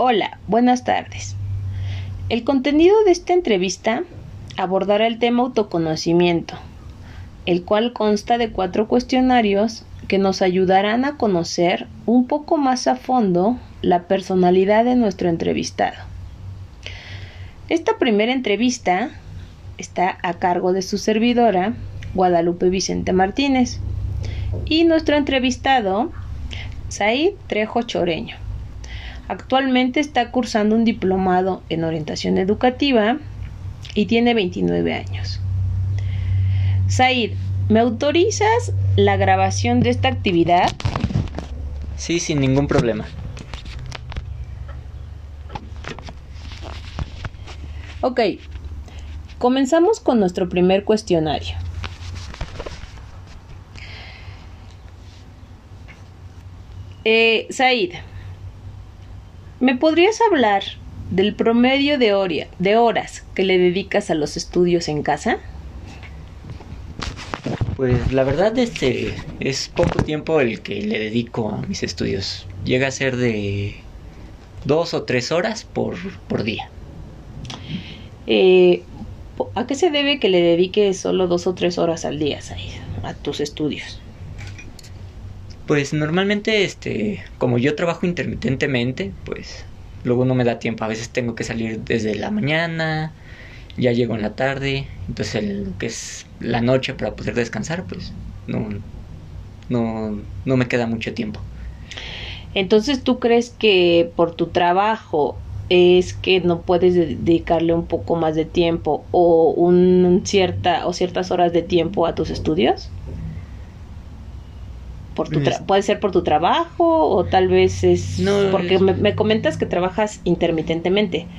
Hola, buenas tardes. El contenido de esta entrevista abordará el tema autoconocimiento, el cual consta de cuatro cuestionarios que nos ayudarán a conocer un poco más a fondo la personalidad de nuestro entrevistado. Esta primera entrevista está a cargo de su servidora, Guadalupe Vicente Martínez, y nuestro entrevistado, Said Trejo Choreño. Actualmente está cursando un diplomado en orientación educativa y tiene 29 años. Said, ¿me autorizas la grabación de esta actividad? Sí, sin ningún problema. Ok, comenzamos con nuestro primer cuestionario. Eh, Said, ¿me podrías hablar del promedio de, de horas que le dedicas a los estudios en casa? Pues la verdad este es poco tiempo el que le dedico a mis estudios. Llega a ser de dos o tres horas por, por día. Eh, ¿A qué se debe que le dediques solo dos o tres horas al día a tus estudios? Pues normalmente, este, como yo trabajo intermitentemente, pues luego no me da tiempo. A veces tengo que salir desde la mañana, ya llego en la tarde, entonces lo que es la noche para poder descansar, pues no, no, no me queda mucho tiempo. Entonces, ¿tú crees que por tu trabajo es que no puedes dedicarle un poco más de tiempo o un cierta o ciertas horas de tiempo a tus estudios? Por tu puede ser por tu trabajo o tal vez es No, porque es- me, me comentas que trabajas intermitentemente.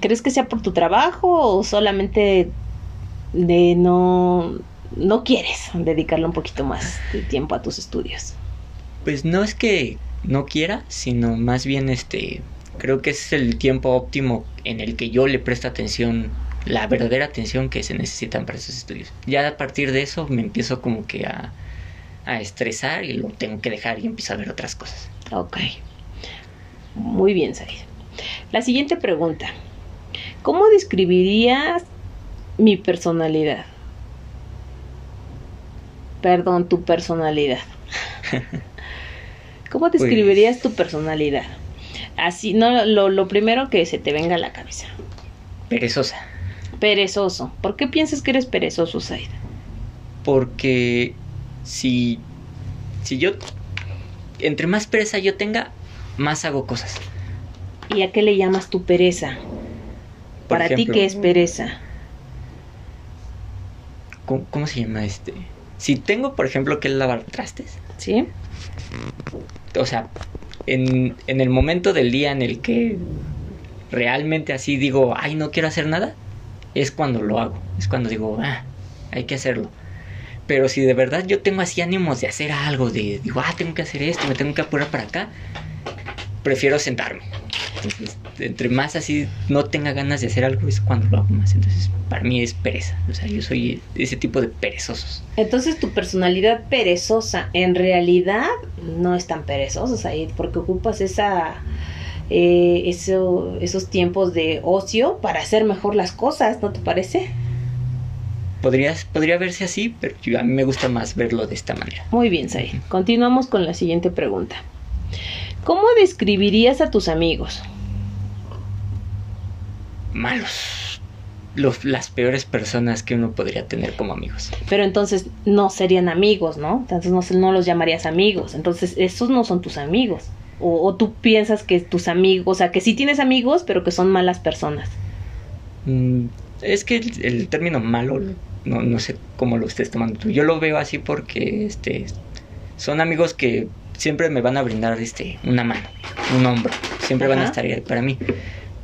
¿Crees que sea por tu trabajo o solamente de no no quieres dedicarle un poquito más de tiempo a tus estudios? Pues no es que no quiera, sino más bien este creo que es el tiempo óptimo en el que yo le presto atención, la verdadera atención que se necesitan para esos estudios. Ya a partir de eso me empiezo como que a, a estresar y lo tengo que dejar y empiezo a ver otras cosas. Ok. Muy bien, Said. La siguiente pregunta. ¿Cómo describirías mi personalidad? Perdón, tu personalidad. ¿Cómo Pues describirías tu personalidad? Así, no, lo, lo primero que se te venga a la cabeza. Perezosa. Perezoso. ¿Por qué piensas que eres perezoso, Said? Porque si, si yo, entre más pereza yo tenga, más hago cosas. ¿Y a qué le llamas tu pereza? Por Para ti, ¿qué es pereza? ¿cómo, cómo se llama este? Si tengo, por ejemplo, que lavar trastes, ¿Sí? o sea, en, en el momento del día en el que realmente así digo, ay, no quiero hacer nada, es cuando lo hago, es cuando digo, ah, hay que hacerlo. Pero si de verdad yo tengo así ánimos de hacer algo, de digo, ah, tengo que hacer esto, me tengo que apurar para acá, prefiero sentarme. Entonces, entre más así no tenga ganas de hacer algo es cuando lo hago más. Entonces, para mí es pereza. O sea, yo soy ese tipo de perezosos. Entonces tu personalidad perezosa en realidad no es tan perezosa, Said, porque ocupas esa eh, eso, esos tiempos de ocio para hacer mejor las cosas, ¿no te parece? Podría, podría verse así, pero yo- a mí me gusta más verlo de esta manera. Muy bien, Said. Continuamos con la siguiente pregunta. ¿Cómo describirías a tus amigos? Malos. Los, las peores personas que uno podría tener como amigos. Pero entonces no serían amigos, ¿no? Entonces no, se- no los llamarías amigos. Entonces esos no son tus amigos. O, o tú piensas que tus amigos, o sea, que sí tienes amigos, pero que son malas personas. Mm, es que el, el término malo, no, no sé cómo lo estés tomando tú. Yo lo veo así porque este, son amigos que siempre me van a brindar este, una mano, un hombro. Siempre van a estar ahí para mí.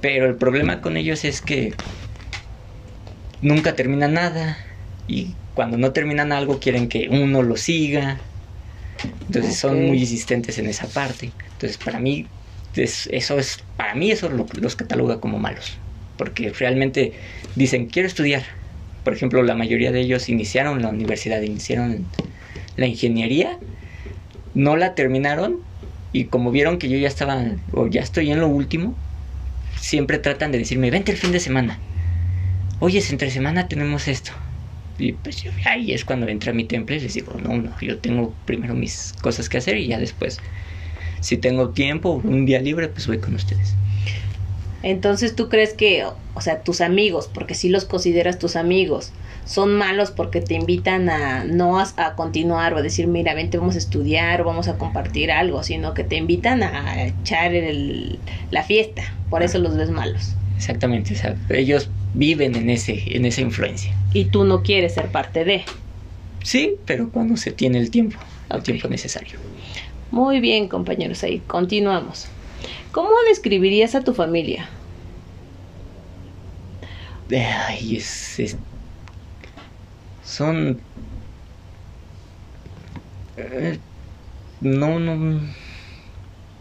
Pero el problema con ellos es que nunca terminan nada. Y cuando no terminan algo quieren que uno lo siga. Entonces son muy insistentes en esa parte. Entonces para mí es- eso es para mí eso lo- los cataloga como malos, porque realmente dicen quiero estudiar. Por ejemplo, la mayoría de ellos iniciaron la universidad, iniciaron la ingeniería, no la terminaron Y como vieron que yo ya estaba, o ya estoy en lo último, siempre tratan de decirme, vente el fin de semana. Oye, entre semana tenemos esto. Y pues yo, ahí es cuando entra mi temple y les digo, no, no, yo tengo primero mis cosas que hacer y ya después, si tengo tiempo, un día libre, pues voy con ustedes. Entonces tú crees que, o sea, tus amigos, porque si los consideras tus amigos, son malos porque te invitan a no a, a, continuar o a decir, mira, vente, vamos a estudiar o vamos a compartir algo, sino que te invitan a echar el, la fiesta. Por eso los ves malos. Exactamente, o sea, ellos viven en, ese, en esa influencia. Y tú no quieres ser parte de. Sí, pero cuando se tiene el tiempo, el tiempo necesario. Muy bien, compañeros, ahí continuamos. ¿Cómo describirías a tu familia? Es, es son eh, no no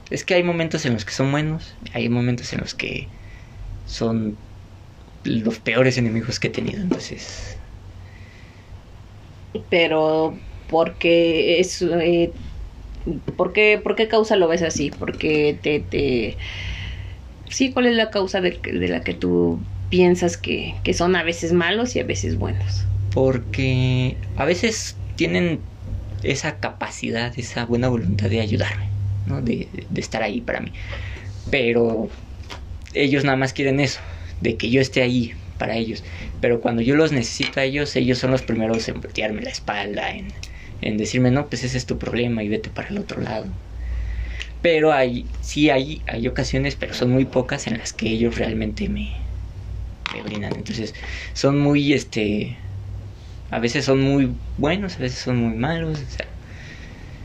es que hay momentos en los que son buenos hay momentos en los que son los peores enemigos que he tenido entonces pero porque es eh, ¿por, qué, ¿por qué causa lo ves así? porque te, te sí cuál es la causa de, de la que tú piensas que, que son a veces malos y a veces buenos porque a veces tienen esa capacidad, esa buena voluntad de ayudarme, ¿no? de, de, estar ahí para mí. Pero ellos nada más quieren eso, de que yo esté ahí para ellos. Pero cuando yo los necesito a ellos, ellos son los primeros en voltearme la espalda, en, en decirme, no, pues ese es tu problema y vete para el otro lado. Pero hay, sí hay, hay ocasiones, pero son muy pocas en las que ellos realmente me, brindan. Entonces, son muy, este, a veces son muy buenos, a veces son muy malos. O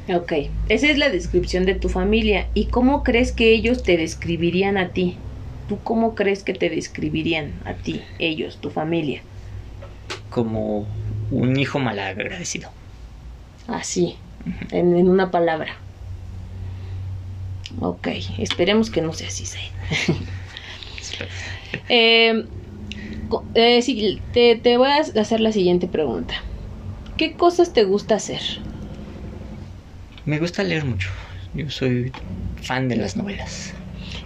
sea. Ok, esa es la descripción de tu familia. ¿Y cómo crees que ellos te describirían a ti? ¿Tú cómo crees que te describirían a ti, ellos, tu familia? Como un hijo malagradecido. Así, -huh. en, en, una palabra. Ok, esperemos que no sea así, eh, eh, sí, te, te, voy a hacer la siguiente pregunta. ¿Qué cosas te gusta hacer? Me gusta leer mucho. Yo soy fan de las novelas.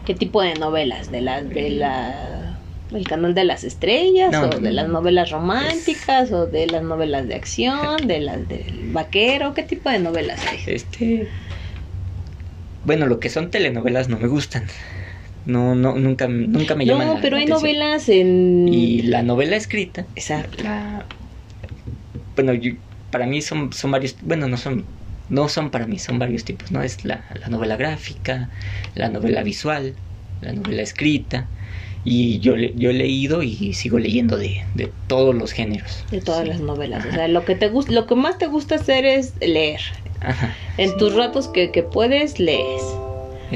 ¿Qué tipo de novelas? ¿De las de la el canal de las estrellas? No, ¿O no, de las novelas románticas? Es... ¿O de las novelas de acción? ¿De las del vaquero? ¿Qué tipo de novelas hay? Este. Bueno, lo que son telenovelas no me gustan no no nunca nunca me llaman no pero la hay atención. novelas en y la novela escrita. Exacto. La, bueno yo, para mí son son varios bueno no son no son para mí son varios tipos no es la, la novela gráfica la novela visual la novela escrita. Y yo yo he leído y sigo leyendo de, de todos los géneros. De todas sí. las novelas. Ajá. o sea lo que te gusta lo que más te gusta hacer es leer. Ajá, en sí. tus ratos que, que puedes lees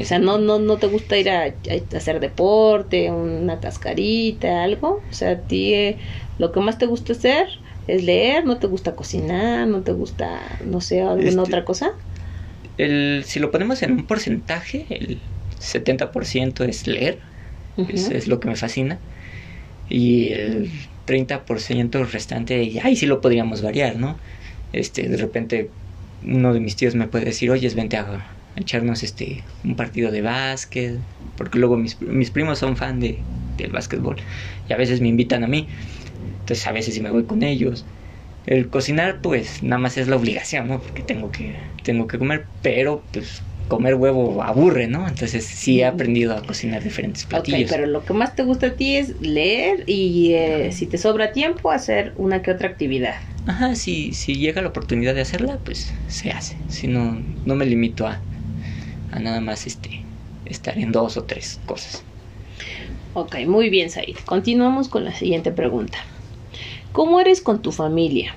o sea, no, no, no te gusta ir a, a, hacer deporte, una cascarita, algo. O sea, a ti eh, lo que más te gusta hacer es leer, no te gusta cocinar, no te gusta, no sé, alguna este, otra cosa. El, si lo ponemos en un porcentaje, el 70% es leer, uh -huh. es, lo que me fascina. Y el 30% restante, ahí sí lo podríamos variar, ¿no? Este, de repente uno de mis tíos me puede decir, oye, vente a echarnos este un partido de básquet, porque luego mis, mis primos son fan de, del básquetbol y a veces me invitan a mí, entonces a veces sí me voy con ellos. El cocinar pues nada más es la obligación, ¿no? Porque tengo que, tengo que comer, pero pues comer huevo aburre, ¿no? Entonces sí he aprendido a cocinar diferentes platillos. Ok, pero lo que más te gusta a ti es leer y eh, si te sobra tiempo hacer una que otra actividad. Ajá, si, si llega la oportunidad de hacerla, pues se hace. Si no, no me limito a, a nada más este estar en dos o tres cosas. Ok, muy bien, Said. Continuamos con la siguiente pregunta. ¿Cómo eres con tu familia?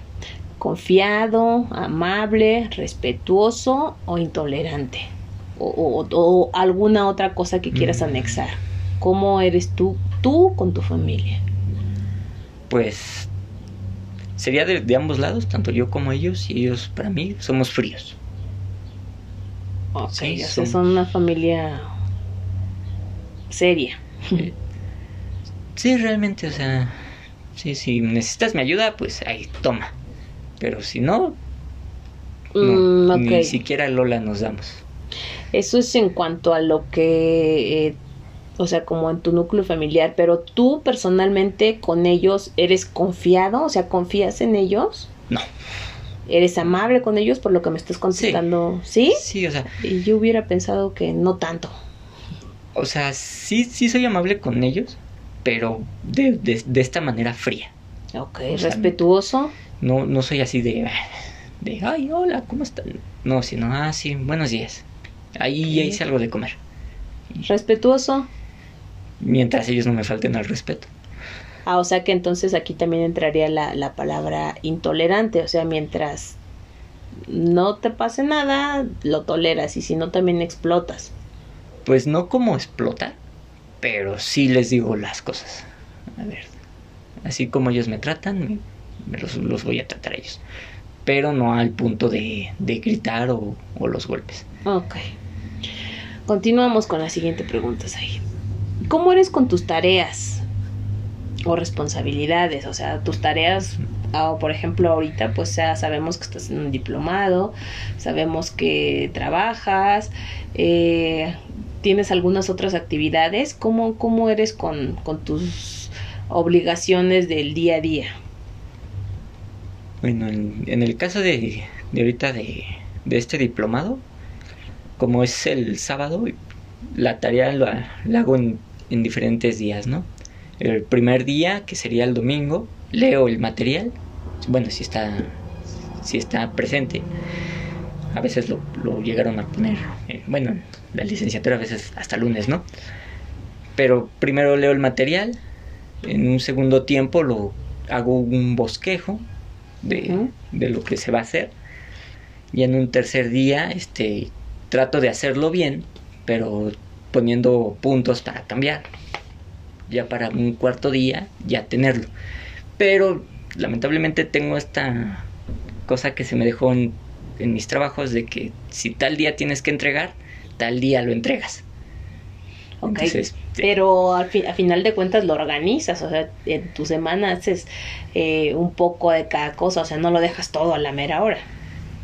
¿Confiado, amable, respetuoso o intolerante? O, o, o alguna otra cosa que quieras mm. anexar. ¿Cómo eres tú, tú con tu familia? Pues sería de, de ambos lados, tanto yo como ellos, y ellos para mí somos fríos. Ok, sí, son... son una familia seria. Sí. sí, realmente, o sea, sí, si necesitas mi ayuda, pues ahí, toma. Pero si no, no mm, okay. ni siquiera Lola nos damos. Eso es en cuanto a lo que, eh, o sea, como en tu núcleo familiar, pero tú personalmente con ellos eres confiado, o sea, confías en ellos. No. ¿Eres amable con ellos por lo que me estás contestando? ¿Sí? Sí, o sea, Y yo hubiera pensado que no tanto. o sea, sí, sí soy amable con ellos, pero de, de, de esta manera fría. Ok, O sea, respetuoso. No, no soy así de, de, ay, hola, ¿cómo están? No, sino, ah, sí, buenos días. Ahí ya hice algo de comer. Respetuoso. Mientras ellos no me falten al respeto. Ah, o sea que entonces aquí también entraría la, la palabra intolerante, o sea, mientras no te pase nada, lo toleras y si no también explotas. Pues no como explotar, pero sí les digo las cosas. A ver, así como ellos me tratan, me, me los, los voy a tratar a ellos. Pero no al punto de, de gritar o, o los golpes. Ok. Continuamos con la siguiente pregunta, Said. ¿Cómo eres con tus tareas o responsabilidades? O sea, tus tareas, ah, por ejemplo, ahorita pues ya sabemos que estás en un diplomado, sabemos que trabajas, eh, tienes algunas otras actividades. ¿Cómo, cómo eres con, con tus obligaciones del día a día? Bueno, en, el caso de, de ahorita de, de este diplomado, como es el sábado, la tarea la, la hago en, en diferentes días, ¿no? El primer día, que sería el domingo, leo el material, bueno, si está, si está presente. A veces lo, lo llegaron a poner, eh, bueno, la licenciatura a veces hasta lunes, ¿no? Pero primero leo el material, en un segundo tiempo lo hago un bosquejo de, de lo que se va a hacer. Y en un tercer día, este, trato de hacerlo bien, pero poniendo puntos para cambiar. Ya para un cuarto día, ya tenerlo. Pero lamentablemente tengo esta cosa que se me dejó en, en mis trabajos de que si tal día tienes que entregar, tal día lo entregas. Ok, Entonces, pero al fi- a final de cuentas lo organizas, o sea, en tu semana haces eh, un poco de cada cosa, o sea, no lo dejas todo a la mera hora.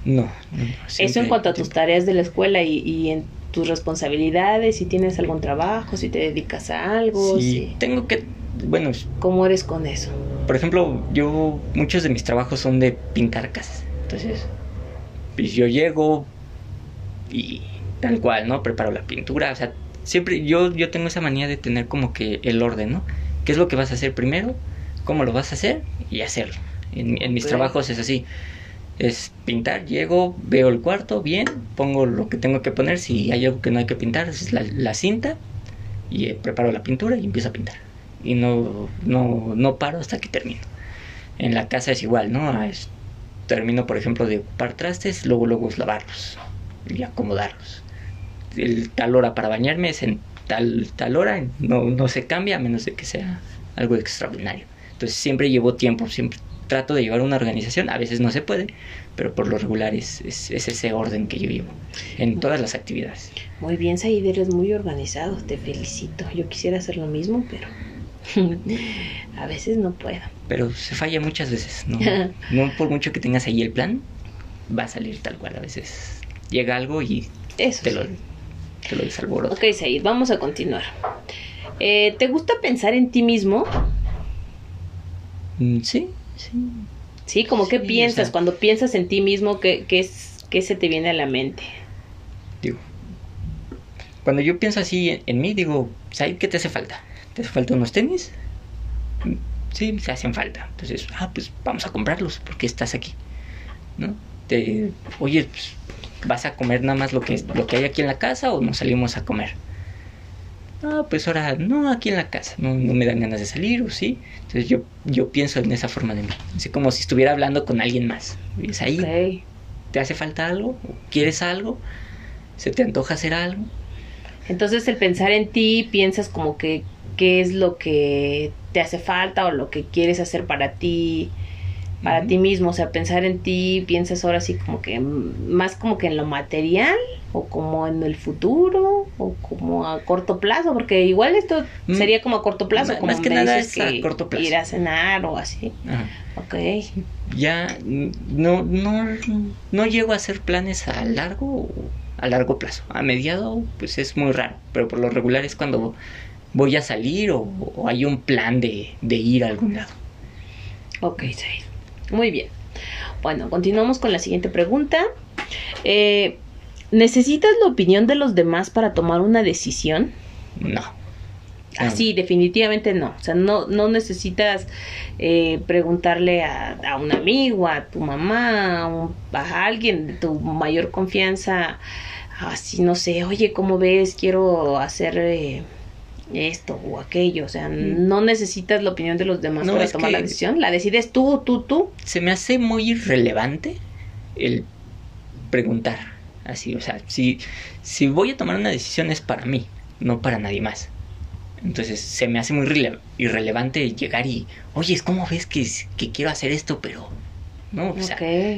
No. no, Eso en cuanto a tus tareas de la escuela y, y en tus responsabilidades, si tienes algún trabajo, si te dedicas a algo, Sí, si- tengo que, bueno, ¿cómo eres con eso? por ejemplo, yo, muchos de mis trabajos son de pintar casas. Entonces, pues yo llego y tal cual, ¿no? Preparo la pintura, o sea, siempre yo, yo tengo esa manía de tener como que el orden, ¿no? ¿Qué es lo que vas a hacer primero? ¿Cómo lo vas a hacer? Y hacerlo. En, en mis trabajos es así. Es pintar, llego, veo el cuarto, bien, pongo lo que tengo que poner, si hay algo que no hay que pintar, es la, cinta, y eh, preparo la pintura y empiezo a pintar. Y no, no, no paro hasta que termino. En la casa es igual, ¿no? Ah, es- termino, por ejemplo, de ocupar trastes, luego luego es lavarlos y acomodarlos. Tal hora para bañarme es en tal, tal hora, no, no se cambia a menos de que sea algo extraordinario. Entonces siempre llevo tiempo, siempre trato de llevar una organización, a veces no se puede, pero por lo regular es, es, es ese orden que yo llevo en todas las actividades. Muy bien, Said, eres muy organizado, te felicito. Yo quisiera hacer lo mismo, pero a veces no puedo. Pero se falla muchas veces, ¿no? no por mucho que tengas ahí el plan, va a salir tal cual. A veces llega algo y Eso te sí. lo, te lo desalborota. Ok, Said, vamos a continuar. Eh, ¿Te gusta pensar en ti mismo? Mm, Sí, sí. Sí, como que Sí, piensas, o sea- cuando piensas en ti mismo, ¿qué, qué, es, ¿qué se te viene a la mente? Digo, cuando yo pienso así en, en mí, digo, ¿sabes qué te hace falta? ¿Te hace falta unos tenis? Sí, se hacen falta. Entonces, ah, pues vamos a comprarlos porque estás aquí. ¿No? Te, oye, pues, ¿vas a comer nada más lo que, lo que hay aquí en la casa o nos salimos a comer? Ah, pues ahora, no, aquí en la casa, no, no me dan ganas de salir, o sí. Entonces yo, yo pienso en esa forma de mí, así como si estuviera hablando con alguien más. Y es ahí. ¿te hace falta algo? ¿O ¿Quieres algo? ¿Se te antoja hacer algo? Entonces el pensar en ti, piensas como que qué es lo que te hace falta o lo que quieres hacer para ti, para ti mismo. O sea, pensar en ti, piensas ahora sí como que más como que en lo material o como en el futuro o como a corto plazo, porque igual esto Mm. sería como a corto plazo, Más- como más que nada es a que corto plazo. ir a cenar o así. Ajá. Ok. Ya mm, no, no, no llego a hacer planes a largo a largo plazo. A mediado, pues es muy raro, pero por lo regular es cuando voy a salir o, hay un plan de, ir a algún lado. Ok, sí. Muy bien. Bueno, continuamos con la siguiente pregunta. Eh, ¿Necesitas la opinión de los demás para tomar una decisión? No. Así, definitivamente no. O sea, no, no necesitas eh, preguntarle a, a, un amigo, a tu mamá, a, alguien de tu mayor confianza, así, no sé, oye, ¿cómo ves? Quiero hacer eh, esto o aquello. O sea, no necesitas la opinión de los demás para tomar la decisión. La decides tú, tú, tú. Se me hace muy irrelevante el preguntar. Así, o sea, si, si voy a tomar una decisión es para mí, no para nadie más. Entonces se me hace muy irrelevante llegar y, oye, ¿cómo ves que, que quiero hacer esto? Pero, no, o sea,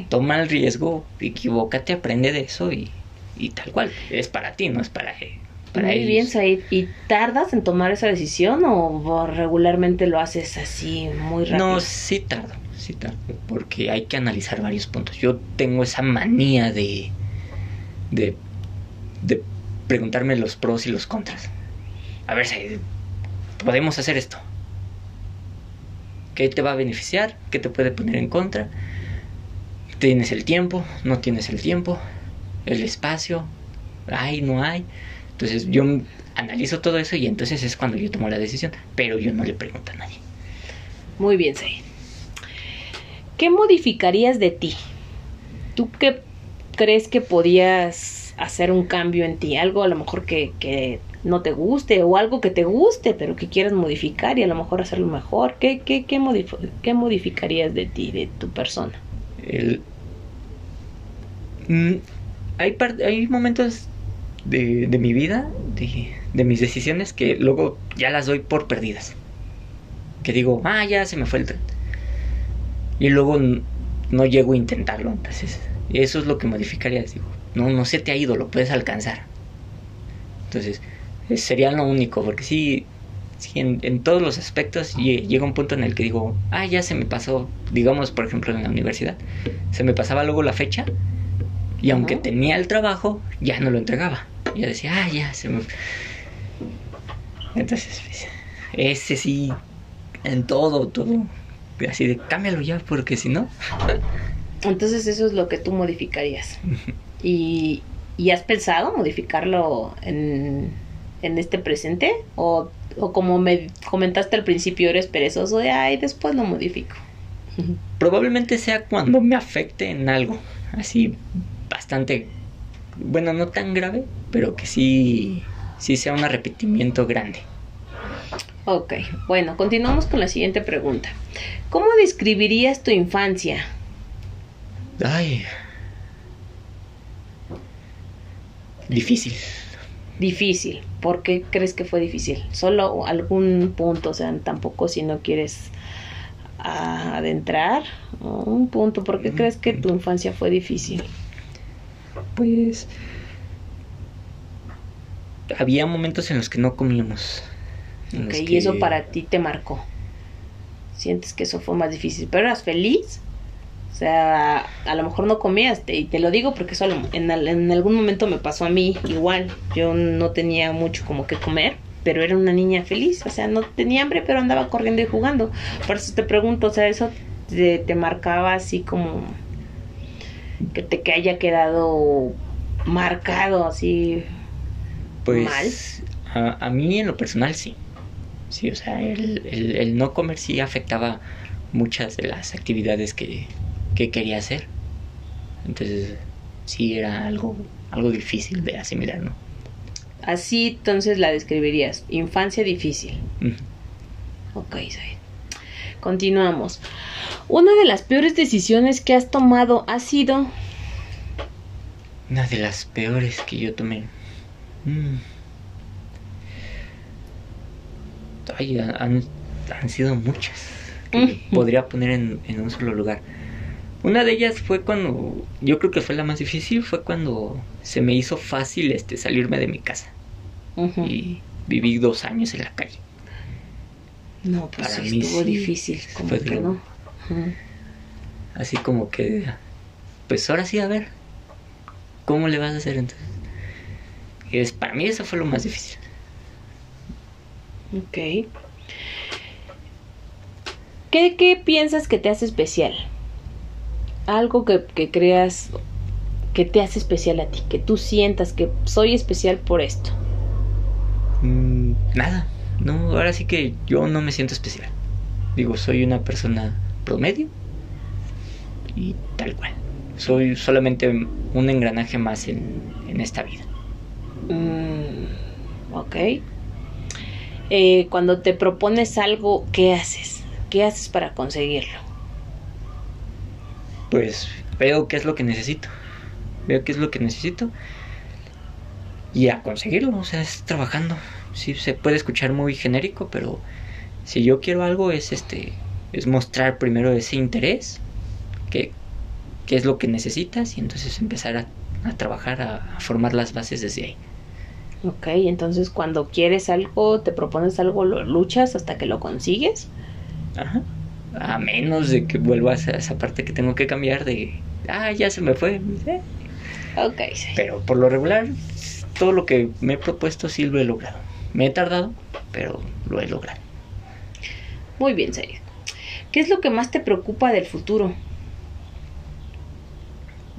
toma el riesgo, equivócate, aprende de eso y, y tal cual. Es para ti, no es para, para Muy bien, Said. ¿Y tardas en tomar esa decisión o regularmente lo haces así muy rápido? No, sí tardo, sí tardo, porque hay que analizar varios puntos. Yo tengo esa manía de, de, de preguntarme los pros y los contras a ver, si podemos hacer esto. ¿Qué te va a beneficiar? ¿Qué te puede poner en contra? ¿Tienes el tiempo? ¿No tienes el tiempo? ¿El espacio? ¿Hay? ¿No hay? Entonces yo analizo todo eso y entonces es cuando yo tomo la decisión, pero yo no le pregunto a nadie. Muy bien, Said. ¿Qué modificarías de ti? ¿Tú qué crees que podías hacer un cambio en ti? Algo a lo mejor que, que no te guste o algo que te guste pero que quieras modificar y a lo mejor hacerlo mejor. ¿Qué, qué, qué, qué modificarías de ti, de tu persona? El... Mm, hay, hay momentos de, de mi vida, de, de, mis decisiones, que luego ya las doy por perdidas. Que digo, ah, ya se me fue el tren. Y luego no llego a intentarlo. Entonces, eso es lo que modificaría. Digo, no, no se te ha ido, lo puedes alcanzar. Entonces, sería lo único, porque sí, en, todos los aspectos llega un punto en el que digo, ah, ya se me pasó, digamos, por ejemplo, en la universidad, se me pasaba luego la fecha y aunque tenía el trabajo, ya no lo entregaba. Ya decía, ah, ya se me... Entonces, pues, ese sí, en todo, todo, así de cámbialo ya, porque si no... Entonces eso es lo que tú modificarías. y, ¿Y has pensado modificarlo en en este presente? O, o como me comentaste al principio, eres perezoso de, ay, después lo modifico. Probablemente sea cuando me afecte en algo, así bastante, bueno, no tan grave, pero que sí, sí sea un arrepentimiento grande. Ok, bueno, continuamos con la siguiente pregunta. ¿Cómo describirías tu infancia? Ay. Difícil. Difícil. ¿Por qué crees que fue difícil? Solo algún punto, o sea, tampoco si no quieres adentrar un punto. ¿Por qué crees que tu infancia fue difícil? Pues había momentos en los que no comíamos. y eso para ti te marcó. Sientes que eso fue más difícil, pero eras feliz o sea, a lo mejor no comías, y te lo digo porque solo en, en algún momento me pasó a mí igual. Yo no tenía mucho como que comer, pero era una niña feliz. O sea, no tenía hambre, pero andaba corriendo y jugando. Por eso te pregunto, o sea, eso te, marcaba así como que te que haya quedado marcado así pues, mal. A, mí en lo personal sí. Sí, o sea, el, el no comer sí afectaba muchas de las actividades que, que quería hacer. Entonces, sí era algo, algo difícil de asimilar, ¿no? Así entonces la describirías, infancia difícil. Ok, Continuamos. Una de las peores decisiones que has tomado ha sido... Una de las peores que yo tomé. Mm. Ay, han, han, sido muchas. Que podría poner en, en un solo lugar. Una de ellas fue cuando, yo creo que fue la más difícil, fue cuando se me hizo fácil este salirme de mi casa. Y viví dos años en la calle. No, pues Para mí estuvo difícil, como que no. Así como que, pues ahora sí, a ver, ¿cómo le vas a hacer entonces? Es, para mí eso fue lo más difícil. Ok. ¿Qué, qué piensas que te hace especial? Algo que, que creas que te hace especial a ti, que tú sientas que soy especial por esto. Mm, nada, no, ahora sí que yo no me siento especial. Digo, soy una persona promedio y tal cual. Soy solamente un engranaje más en, en esta vida. Mm, ok. Eh, cuando te propones algo, ¿qué haces? ¿Qué haces para conseguirlo? Pues veo qué es lo que necesito. Veo qué es lo que necesito. Y a conseguirlo, o sea, es trabajando. Sí, se puede escuchar muy genérico, pero si yo quiero algo es este es mostrar primero ese interés, que, qué es lo que necesitas y entonces empezar a, a trabajar, a, a formar las bases desde ahí. Ok, entonces cuando quieres algo, te propones algo, lo luchas hasta que lo consigues. Ajá. A menos de que vuelvas a esa parte que tengo que cambiar de, ah, ya se me fue. Eh. Ok, sí. Pero por lo regular, todo lo que me he propuesto sí lo he logrado. Me he tardado, pero lo he logrado. Muy bien, serio. ¿Qué es lo que más te preocupa del futuro?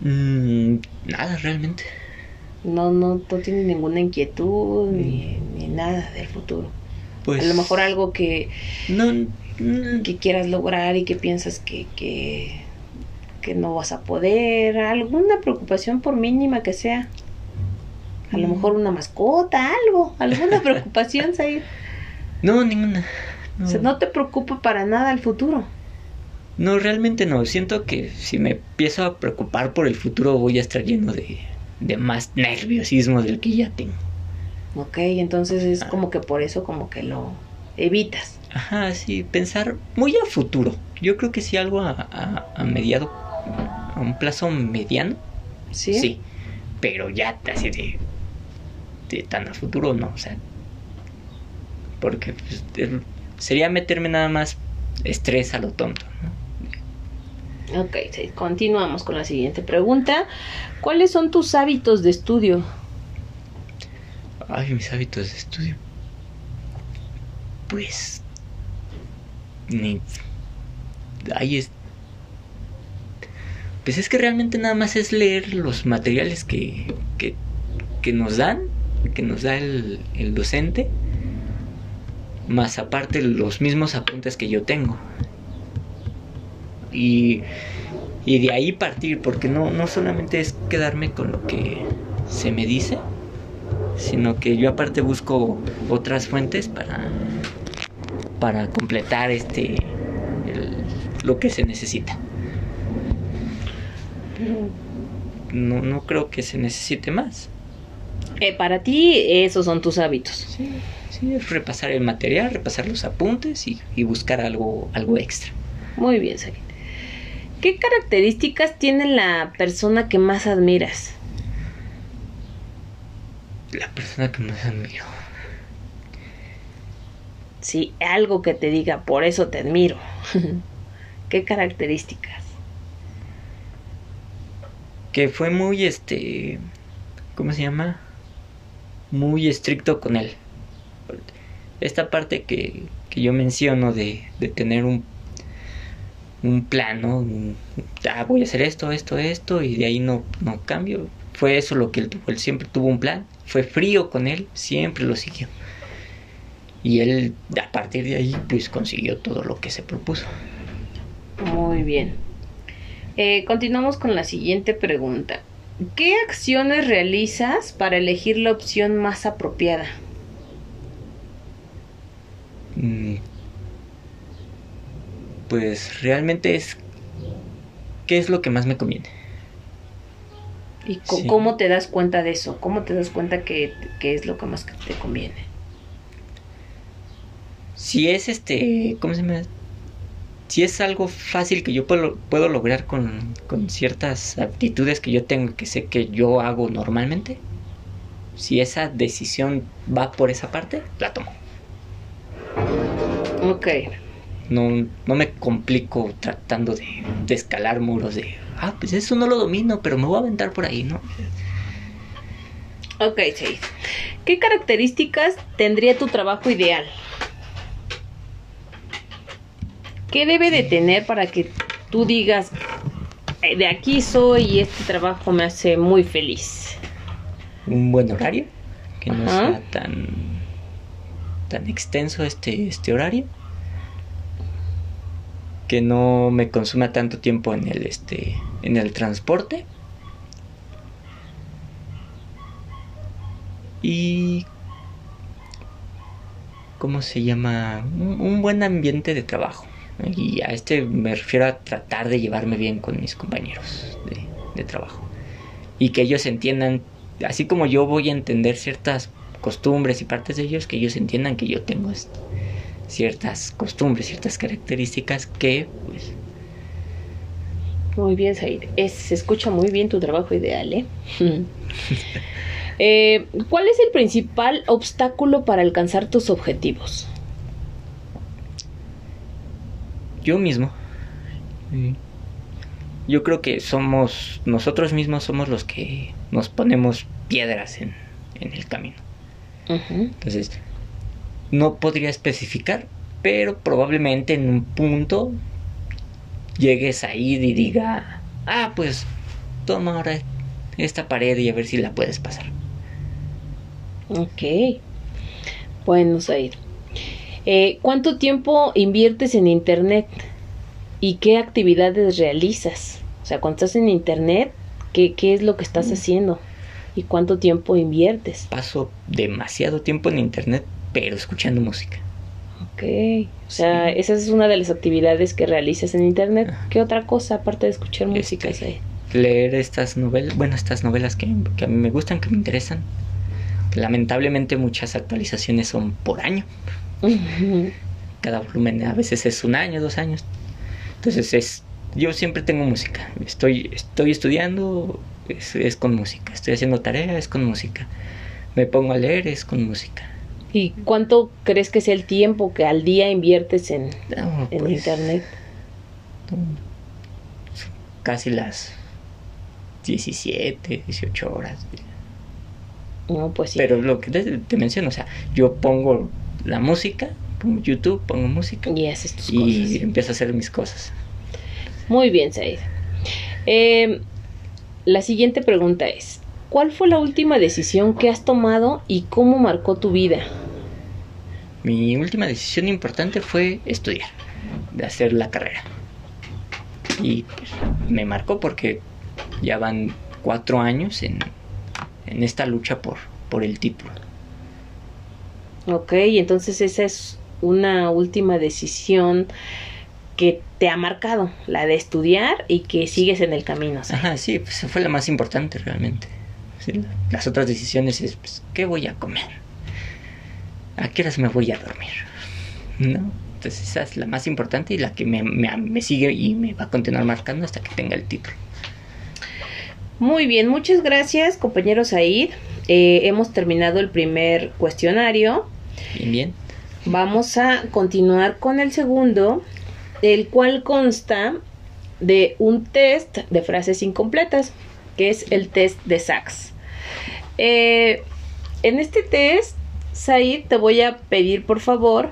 Mm, nada, realmente. No, no, no tienes ninguna inquietud ni, ni nada del futuro. Pues A lo mejor algo que, no, mm, que quieras lograr y que piensas que, que, que no vas a poder. Alguna preocupación por mínima que sea. A lo mejor una mascota, algo. Alguna preocupación, Said. no, ninguna. No. O sea, no te preocupa para nada el futuro. No, realmente no. Siento que si me empiezo a preocupar por el futuro voy a estar lleno de, de más nerviosismo del que ya tengo. Ok, entonces es como que por eso como que lo evitas. Ajá, sí, pensar muy a futuro. Yo creo que sí algo a, a, a mediado, a un plazo mediano. ¿Sí? pero ya así de, de tan a futuro no, o sea, porque pues, el- sería meterme nada más estrés a lo tonto, ¿no? Ok, sí, continuamos con la siguiente pregunta. ¿Cuáles son tus hábitos de estudio? Ay, mis hábitos de estudio. Pues. Ni. Ay, es. Pues es que realmente nada más es leer los materiales que, que, que nos dan, que nos da el, el docente, más aparte los mismos apuntes que yo tengo. Y, y de ahí partir, porque no, no solamente es quedarme con lo que se me dice, sino que yo aparte busco otras fuentes para para completar este el- lo que se necesita no, no creo que se necesite más Eh, para ti, esos son tus hábitos. sí, sí es repasar el material repasar los apuntes y, y buscar algo algo extra Muy bien, Said. ¿Qué características tiene la persona que más admiras? la persona que más admiro Sí, algo que te diga, por eso te admiro. ¿Qué características? que fue muy este cómo se llama muy estricto con él. Esta parte que, que yo menciono de, de tener un un plan no ah, voy a hacer esto esto esto y de ahí no no cambio. Fue eso lo que él tuvo él siempre tuvo un plan. Fue frío con él siempre lo siguió. Y él a partir de ahí pues consiguió todo lo que se propuso. Muy bien. Eh, continuamos con la siguiente pregunta. ¿Qué acciones realizas para elegir la opción más apropiada? Mm, Pues realmente es qué es lo que más me conviene. ¿Y Sí. cómo te das cuenta de eso? ¿Cómo te das cuenta que, que es lo que más te conviene? Si es este, ¿cómo se llama? Si es algo fácil que yo puedo, puedo lograr con, con ciertas aptitudes que yo tengo, que sé que yo hago normalmente, si esa decisión va por esa parte, la tomo. Ok. No, no me complico tratando de, de escalar muros de, ah, pues eso no lo domino, pero me voy a aventar por ahí, ¿no? Ok, Said. ¿Qué características tendría tu trabajo ideal? ¿Qué debe de tener para que tú digas, "Eh, de aquí soy y este trabajo me hace muy feliz? Un buen horario, que no Ajá. sea tan, tan extenso este, este horario. Que no me consuma tanto tiempo en el, este, en el transporte. Y... ¿Cómo se llama? Un, un buen ambiente de trabajo. Y a este me refiero a tratar de llevarme bien con mis compañeros de, trabajo. Y que ellos entiendan, así como yo voy a entender ciertas costumbres y partes de ellos, que ellos entiendan que yo tengo ciertas costumbres, ciertas características que, pues, Muy bien, Said. Se escucha muy bien tu trabajo ideal, ¿eh? Eh, ¿Cuál es el principal obstáculo para alcanzar tus objetivos? Yo mismo. Sí. Yo creo que somos, nosotros mismos somos los que nos ponemos piedras en, en el camino. Entonces, no podría especificar, pero probablemente en un punto llegues ahí y diga, ah, pues toma ahora esta pared y a ver si la puedes pasar. Ok. Bueno, Said. Eh, ¿Cuánto tiempo inviertes en Internet? ¿Y qué actividades realizas? O sea, cuando estás en Internet, ¿qué, qué es lo que estás haciendo? ¿Y cuánto tiempo inviertes? Paso demasiado tiempo en internet, pero escuchando música. Ok. O sea, Sí. esa es una de las actividades que realizas en Internet. ¿Qué otra cosa aparte de escuchar música, Este, Said? Leer estas novelas, bueno, estas novelas que, que a mí me gustan, que me interesan. Lamentablemente muchas actualizaciones son por año. Cada volumen a veces es un año, dos años. Entonces es, yo siempre tengo música. Estoy, estoy estudiando, es, es con música. Estoy haciendo tarea, es con música. Me pongo a leer, es con música. ¿Y cuánto crees que es el tiempo que al día inviertes en, No, en pues, Internet? Casi las 17, 18 horas. No, pues sí. Pero lo que te, te menciono, o sea, yo pongo la música, pongo YouTube, pongo música y haces tus y cosas. empiezo a hacer mis cosas. Muy bien, Said. Eh, la siguiente pregunta es, ¿cuál fue la última decisión que has tomado y cómo marcó tu vida? Mi última decisión importante fue estudiar, de hacer la carrera. Y pues, me marcó porque ya van cuatro años en, en esta lucha por, por el título. Ok, entonces esa es una última decisión que te ha marcado, la de estudiar y que sigues en el camino. Said. Ajá, sí, pues fue la más importante realmente. Sí, las otras decisiones es, pues, ¿qué voy a comer? ¿A qué horas me voy a dormir? ¿No? Entonces esa es la más importante y la que me, me- me sigue y me va a continuar marcando hasta que tenga el título. Muy bien, muchas gracias, compañero Said. Eh, hemos terminado el primer cuestionario. Bien, bien. Vamos a continuar con el segundo, el cual consta de un test de frases incompletas, que es el test de Sachs. Eh, en este test, Said, te voy a pedir por favor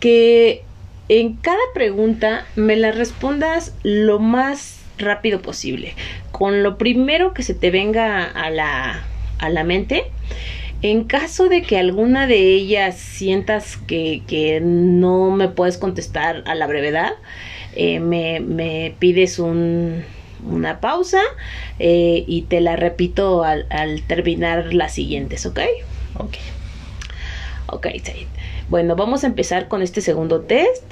que en cada pregunta me la respondas lo más rápido posible, con lo primero que se te venga a la, a la mente. En caso de que alguna de ellas sientas que, que no me puedes contestar a la brevedad, eh, me, me pides un, una pausa eh, y te la repito al, al terminar las siguientes, ¿ok? Ok. Ok. Bueno, vamos a empezar con este segundo test.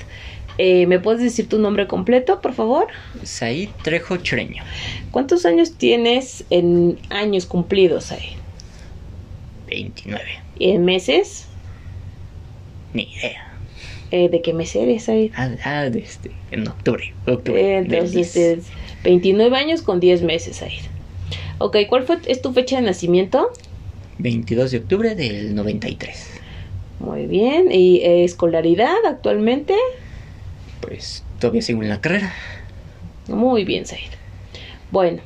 Eh, ¿Me puedes decir tu nombre completo, por favor? Said Trejo Chureño. ¿Cuántos años tienes en años cumplidos, Said? 29. ¿Y en meses? Ni idea. Eh, ¿De qué mes eres, Said? Ah, ah, de este, en octubre. octubre Eh, Entonces 10. es 29 años con 10 meses, Said. Ok, ¿cuál fue, es tu fecha de nacimiento? 22 de octubre del 93. Muy bien. ¿Y eh, escolaridad actualmente? Pues todavía sigo en la carrera. Muy bien, Said. Bueno,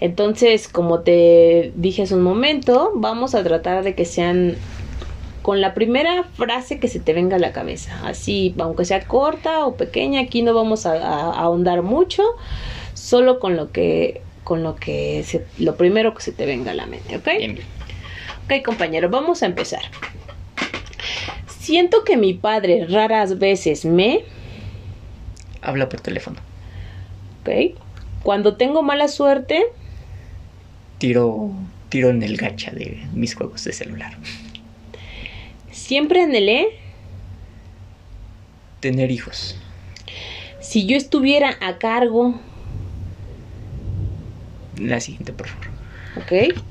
Entonces, como te dije hace un momento, vamos a tratar de que sean con la primera frase que se te venga a la cabeza. Así, aunque sea corta o pequeña, aquí no vamos a, a- a ahondar mucho, solo con lo que con lo que se- lo primero que se te venga a la mente, ¿ok? Bien, bien. Ok, compañero, vamos a empezar. Siento que mi padre raras veces me, Habla por teléfono. ¿ok? Cuando tengo mala suerte, Tiro, tiro en el gacha de mis juegos de celular. siempre anhelé Tener hijos. si yo estuviera a cargo, La siguiente, por favor. ¿ok?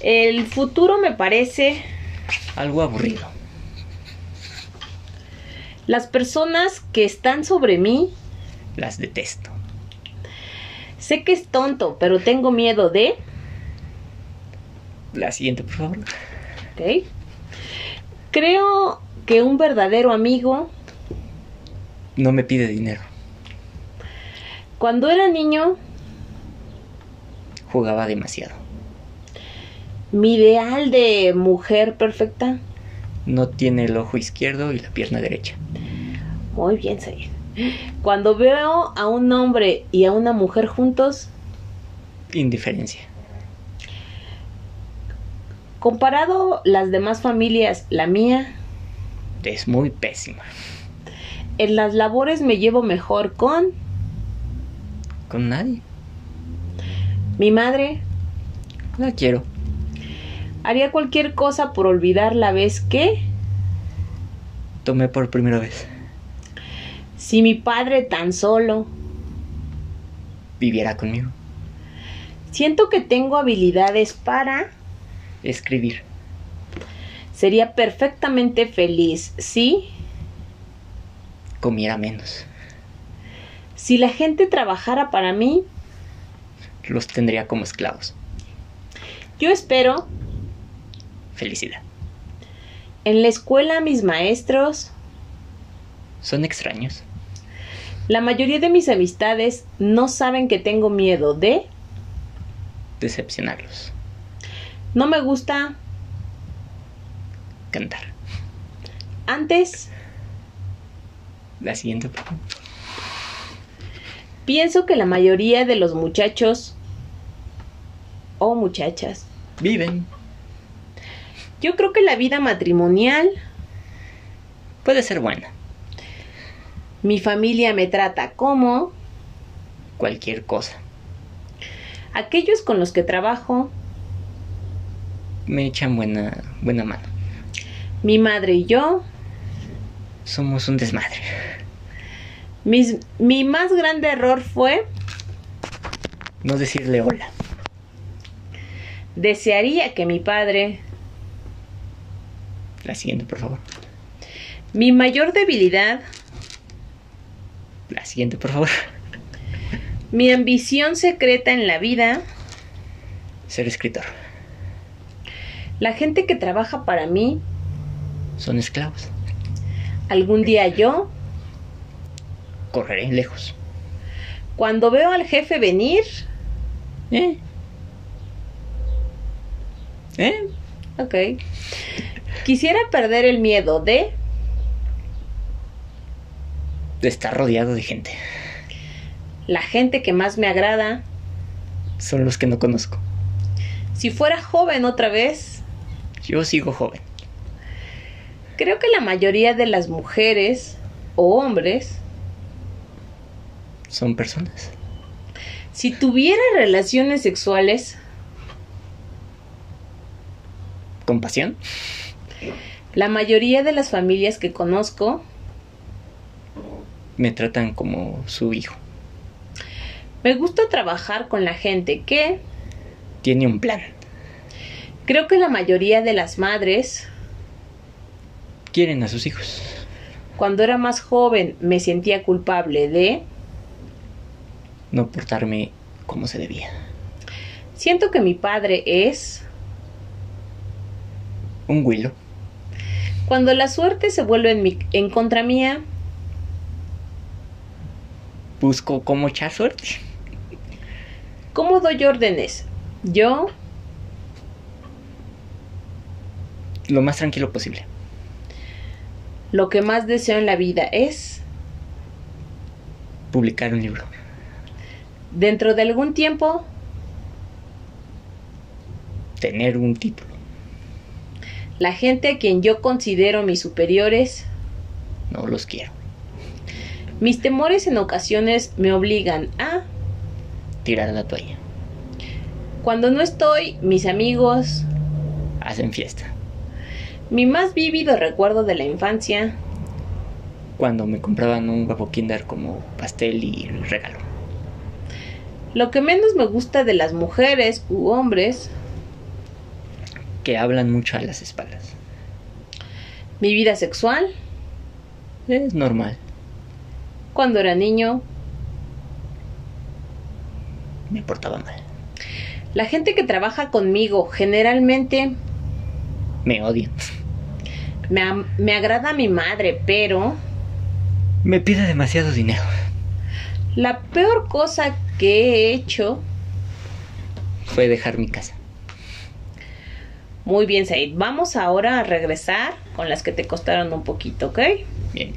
El futuro me parece Algo aburrido. Las personas que están sobre mí. Las detesto. Sé que es tonto, pero tengo miedo de, La siguiente, por favor. ¿ok? Creo que un verdadero amigo, No me pide dinero. cuando era niño, Jugaba demasiado. mi ideal de mujer perfecta. No tiene el ojo izquierdo y la pierna derecha. Muy bien, Said. Cuando veo a un hombre y a una mujer juntos, Indiferencia. comparado las demás familias, la mía, Es muy pésima. en las labores me llevo mejor con Con nadie. mi madre. La quiero. Haría cualquier cosa por olvidar la vez que, Tomé por primera vez. Si mi padre tan solo, Viviera conmigo. siento que tengo habilidades para, Escribir. sería perfectamente feliz, ¿sí? Comiera menos. Si la gente trabajara para mí, Los tendría como esclavos. yo espero, Felicidad. en la escuela mis maestros, Son extraños. La mayoría de mis amistades no saben que tengo miedo de... Decepcionarlos. No me gusta Cantar. antes. La siguiente, favor. Pienso que la mayoría de los muchachos o muchachas. Viven. Yo creo que la vida matrimonial, Puede ser buena. Mi familia me trata como Cualquier cosa. aquellos con los que trabajo, Me echan buena, buena mano. mi madre y yo. Somos un desmadre. Mis- mi más grande error fue No decirle hola. desearía que mi padre. La siguiente, por favor. Mi mayor debilidad, La siguiente, por favor. mi ambición secreta en la vida, Ser escritor. la gente que trabaja para mí, Son esclavos. algún día yo, Correré lejos. cuando veo al jefe venir, ¿Eh? ¿Eh? ok, quisiera perder el miedo de De estar rodeado de gente. la gente que más me agrada. Son los que no conozco. Si fuera joven otra vez, Yo sigo joven. creo que la mayoría de las mujeres o hombres, Son personas. si tuviera relaciones sexuales, Con pasión. la mayoría de las familias que conozco, Me tratan como su hijo. me gusta trabajar con la gente que Tiene un plan. creo que la mayoría de las madres, Quieren a sus hijos. cuando era más joven, me sentía culpable de... No portarme como se debía. Siento que mi padre es... Un huilo. Cuando la suerte se vuelve en, mi- en contra mía, Busco cómo echar suerte. ¿Cómo doy órdenes? Yo, Lo más tranquilo posible. lo que más deseo en la vida es, Publicar un libro. dentro de algún tiempo, Tener un título. la gente a quien yo considero mis superiores, No los quiero. Mis temores en ocasiones me obligan a, Tirar la toalla. cuando no estoy, mis amigos, Hacen fiesta. mi más vívido recuerdo de la infancia, Cuando me compraban un huevo kinder como pastel y regalo. lo que menos me gusta de las mujeres u hombres, Que hablan mucho a las espaldas. mi vida sexual, Es normal. Cuando era niño, Me portaba mal. la gente que trabaja conmigo generalmente Me odian. me, me agrada mi madre, pero Me pide demasiado dinero. la peor cosa que he hecho, Fue dejar mi casa. muy bien Said, vamos ahora a regresar con las que te costaron un poquito, ¿ok? Bien.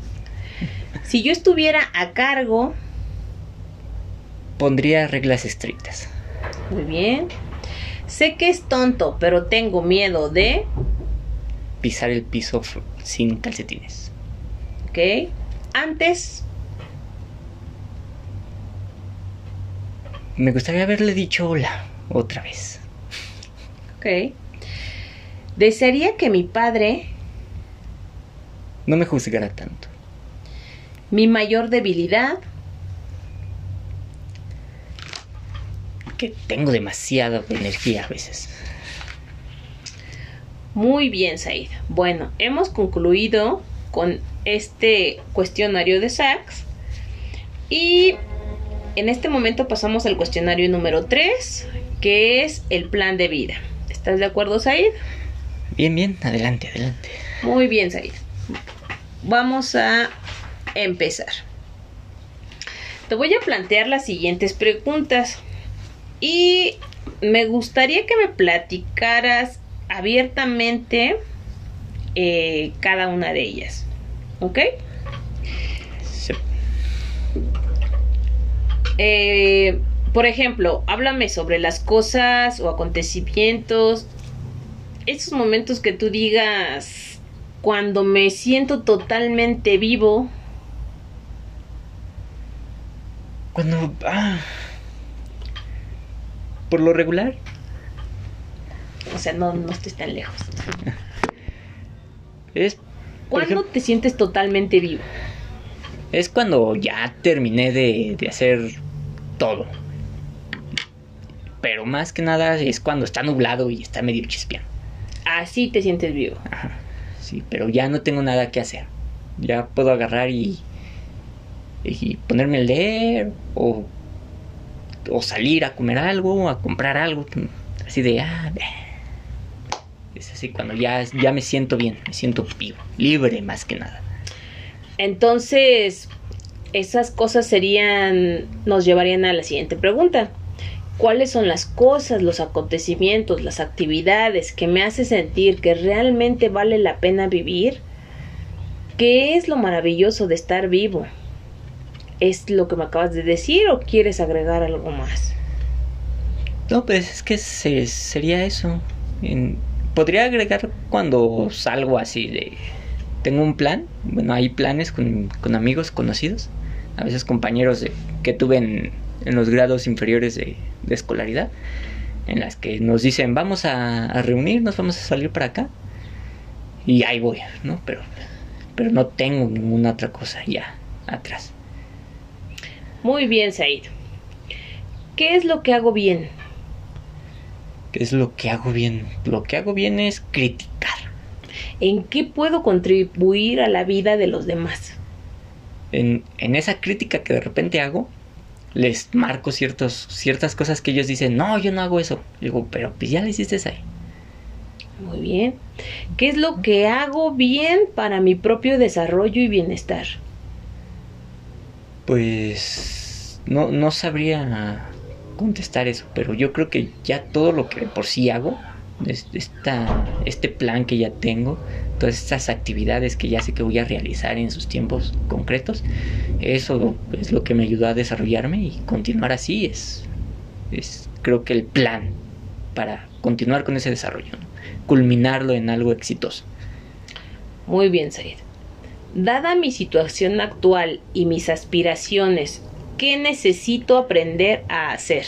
Si yo estuviera a cargo, Pondría reglas estrictas. muy bien, sé que es tonto, pero tengo miedo de, Pisar el piso sin calcetines. ¿ok? Antes, Me gustaría haberle dicho hola otra vez. ¿ok? Desearía que mi padre, No me juzgara tanto. Mi mayor debilidad, Que tengo demasiada energía a veces. Muy bien, Said. Bueno, hemos concluido con este cuestionario de Sachs. Y en este momento pasamos al cuestionario número 3, que es el plan de vida. ¿Estás de acuerdo, Said? Bien, bien, adelante, adelante. Muy bien, Said. Vamos a empezar. Te voy a plantear las siguientes preguntas. Y me gustaría que me platicaras abiertamente eh, cada una de ellas. ¿Ok? Eh, por ejemplo, háblame sobre las cosas o acontecimientos, esos momentos que tú digas cuando me siento totalmente vivo. Cuando... ah, por lo regular, O sea, no, no estoy tan lejos. es... ¿Cuándo ejemplo, te sientes totalmente vivo? es cuando ya terminé de, de hacer todo. Pero más que nada es cuando está nublado y está medio chispeando. Así te sientes vivo. Ajá, sí, pero ya no tengo nada que hacer. Ya puedo agarrar y, y ponerme a leer o, o salir a comer algo, a comprar algo. Así de, ah, es así cuando ya, ya me siento bien, me siento vivo, libre más que nada. Entonces, esas cosas serían, nos llevarían a la siguiente pregunta. ¿Cuáles son las cosas, los acontecimientos, las actividades que me hace sentir que realmente vale la pena vivir? ¿Qué es lo maravilloso de estar vivo? ¿Es lo que me acabas de decir o quieres agregar algo más? No, pues es que se- sería eso. Podría agregar cuando salgo así de... Tengo un plan, bueno, hay planes con, con amigos conocidos, a veces compañeros de- que tuve en, en los grados inferiores de, de escolaridad, en las que nos dicen, vamos a, a reunirnos, vamos a salir para acá, y ahí voy, ¿no? Pero, pero no tengo ninguna otra cosa ya atrás. Muy bien, Said. ¿Qué es lo que hago bien? ¿Qué es lo que hago bien? Lo que hago bien es criticar. ¿En qué puedo contribuir a la vida de los demás? en, en esa crítica que de repente hago, les marco ciertos, ciertas cosas que ellos dicen, no, yo no hago eso. Digo, pero pues ya lo hiciste ahí. Muy bien. ¿Qué es lo que hago bien para mi propio desarrollo y bienestar? Pues no, no sabría contestar eso, pero yo creo que ya todo lo que por sí hago, esta, este plan que ya tengo, todas estas actividades que ya sé que voy a realizar en sus tiempos concretos, eso es lo que me ayudó a desarrollarme y continuar así es, es creo que el plan para continuar con ese desarrollo, culminarlo en algo exitoso. Muy bien, Said. Dada mi situación actual y mis aspiraciones, ¿qué necesito aprender a hacer?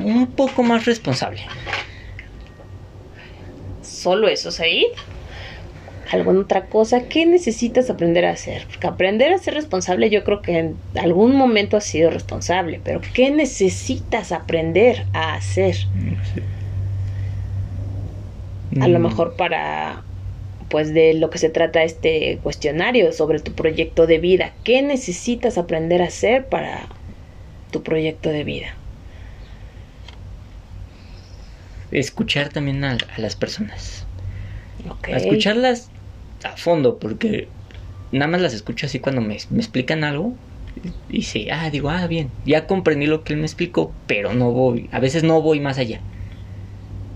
Un poco más responsable. ¿Solo eso, Said? ¿Alguna otra cosa? ¿Qué necesitas aprender a hacer? Porque aprender a ser responsable yo creo que en algún momento has sido responsable, pero ¿qué necesitas aprender a hacer? A lo mm. mejor para pues de lo que se trata este cuestionario sobre tu proyecto de vida. ¿Qué necesitas aprender a hacer para tu proyecto de vida? Escuchar también a, las personas. escucharlas a fondo, porque nada más las escucho así cuando me, explican algo. Y sí, ah, digo, ah, bien, ya comprendí lo que él me explicó, pero no voy, a veces no voy más allá.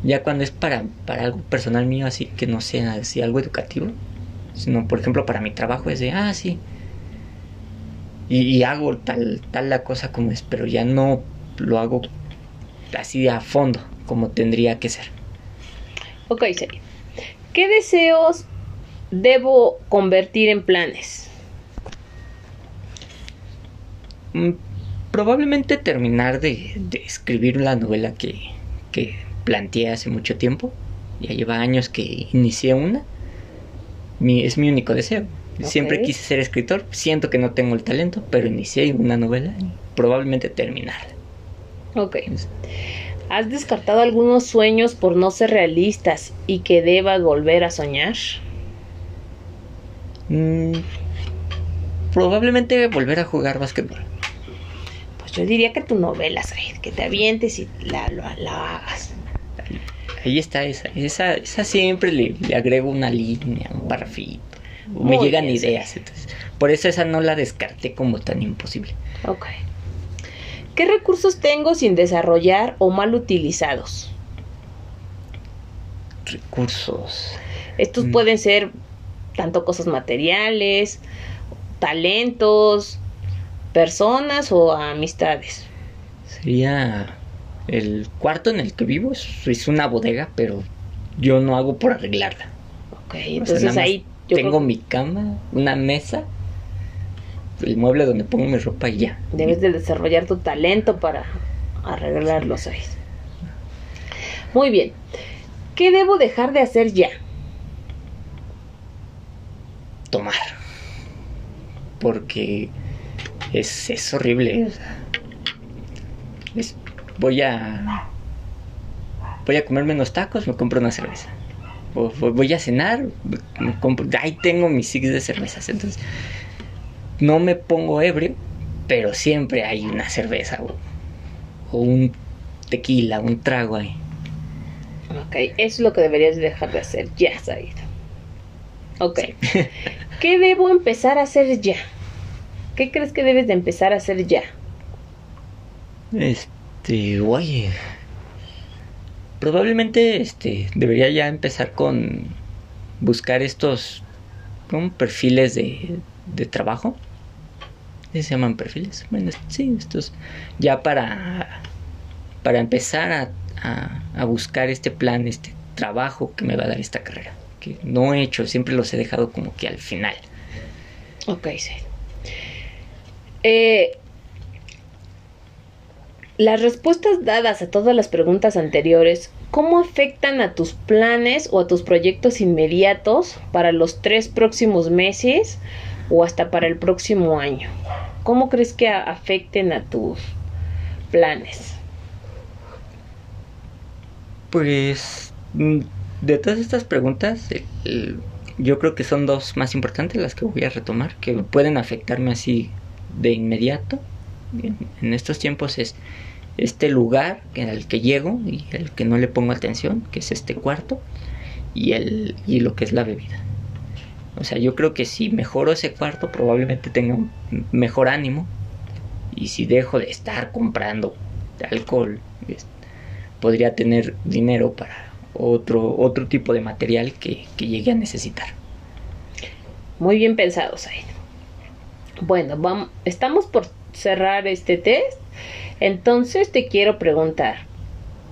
Ya cuando es para, para algo personal mío, así que no sea así algo educativo, sino por ejemplo para mi trabajo es de, ah, sí, y, hago tal, tal la cosa como es, pero ya no lo hago así a fondo como tendría que ser. Ok, Seri. ¿Qué deseos debo convertir en planes? Mm, probablemente terminar de, de escribir la novela que, que planteé hace mucho tiempo. Ya lleva años que inicié una. Mi, es mi único deseo. Siempre quise ser escritor. Siento que no tengo el talento, pero inicié una novela y probablemente terminarla. Ok. ¿Has descartado algunos sueños por no ser realistas y que debas volver a soñar? Mm, probablemente volver a jugar básquetbol. Pues yo diría que tu novela, Said, que te avientes y la, la hagas ahí está esa. Esa, esa siempre le, agrego una línea, un parrafito. me llegan ideas. Entonces, por eso esa no la descarté como tan imposible. Ok. ¿Qué recursos tengo sin desarrollar o mal utilizados? Recursos. Estos mm. pueden ser tanto cosas materiales, talentos, personas o amistades. Sería el cuarto en el que vivo es, una bodega, pero yo no hago por arreglarla. Ok, entonces ahí tengo mi cama, una mesa, el mueble donde pongo mi ropa y ya. Debes de desarrollar tu talento para arreglarlos ahí. Muy bien. ¿Qué debo dejar de hacer ya? Tomar. Porque es, es horrible. Es voy a voy a comer menos tacos, me compro una cerveza. voy a cenar, me compro, ahí tengo mis six de cervezas. Entonces, no me pongo ebrio, pero siempre hay una cerveza o, un tequila, un trago ahí. Ok, eso es lo que deberías dejar de hacer ya, Said. Ok. ¿Qué debo empezar a hacer ya? ¿Qué crees que debes de empezar a hacer ya? Este este, oye. Probablemente este debería ya empezar con buscar estos perfiles de, de trabajo. ¿Se llaman perfiles? Bueno, sí, estos ya para para empezar a, a, a, buscar este plan, este trabajo que me va a dar esta carrera. Que no he hecho, siempre los he dejado como que al final. Ok, sí. Eh, las respuestas dadas a todas las preguntas anteriores, ¿cómo afectan a tus planes o a tus proyectos inmediatos para los tres próximos meses o hasta para el próximo año? ¿Cómo crees que afecten a tus planes? Pues mm, de todas estas preguntas, yo creo que son dos más importantes las que voy a retomar, que pueden afectarme así de inmediato en estos tiempos es este lugar al que llego y el que no le pongo atención, que es este cuarto, y, el, y lo que es la bebida. O sea, yo creo que si mejoro ese cuarto, probablemente tenga un mejor ánimo Y si dejo de estar comprando alcohol, podría tener dinero para otro, otro tipo de material que, que llegue a necesitar. Muy bien pensado, Said. Bueno, vamos, estamos por cerrar este test. Entonces te quiero preguntar,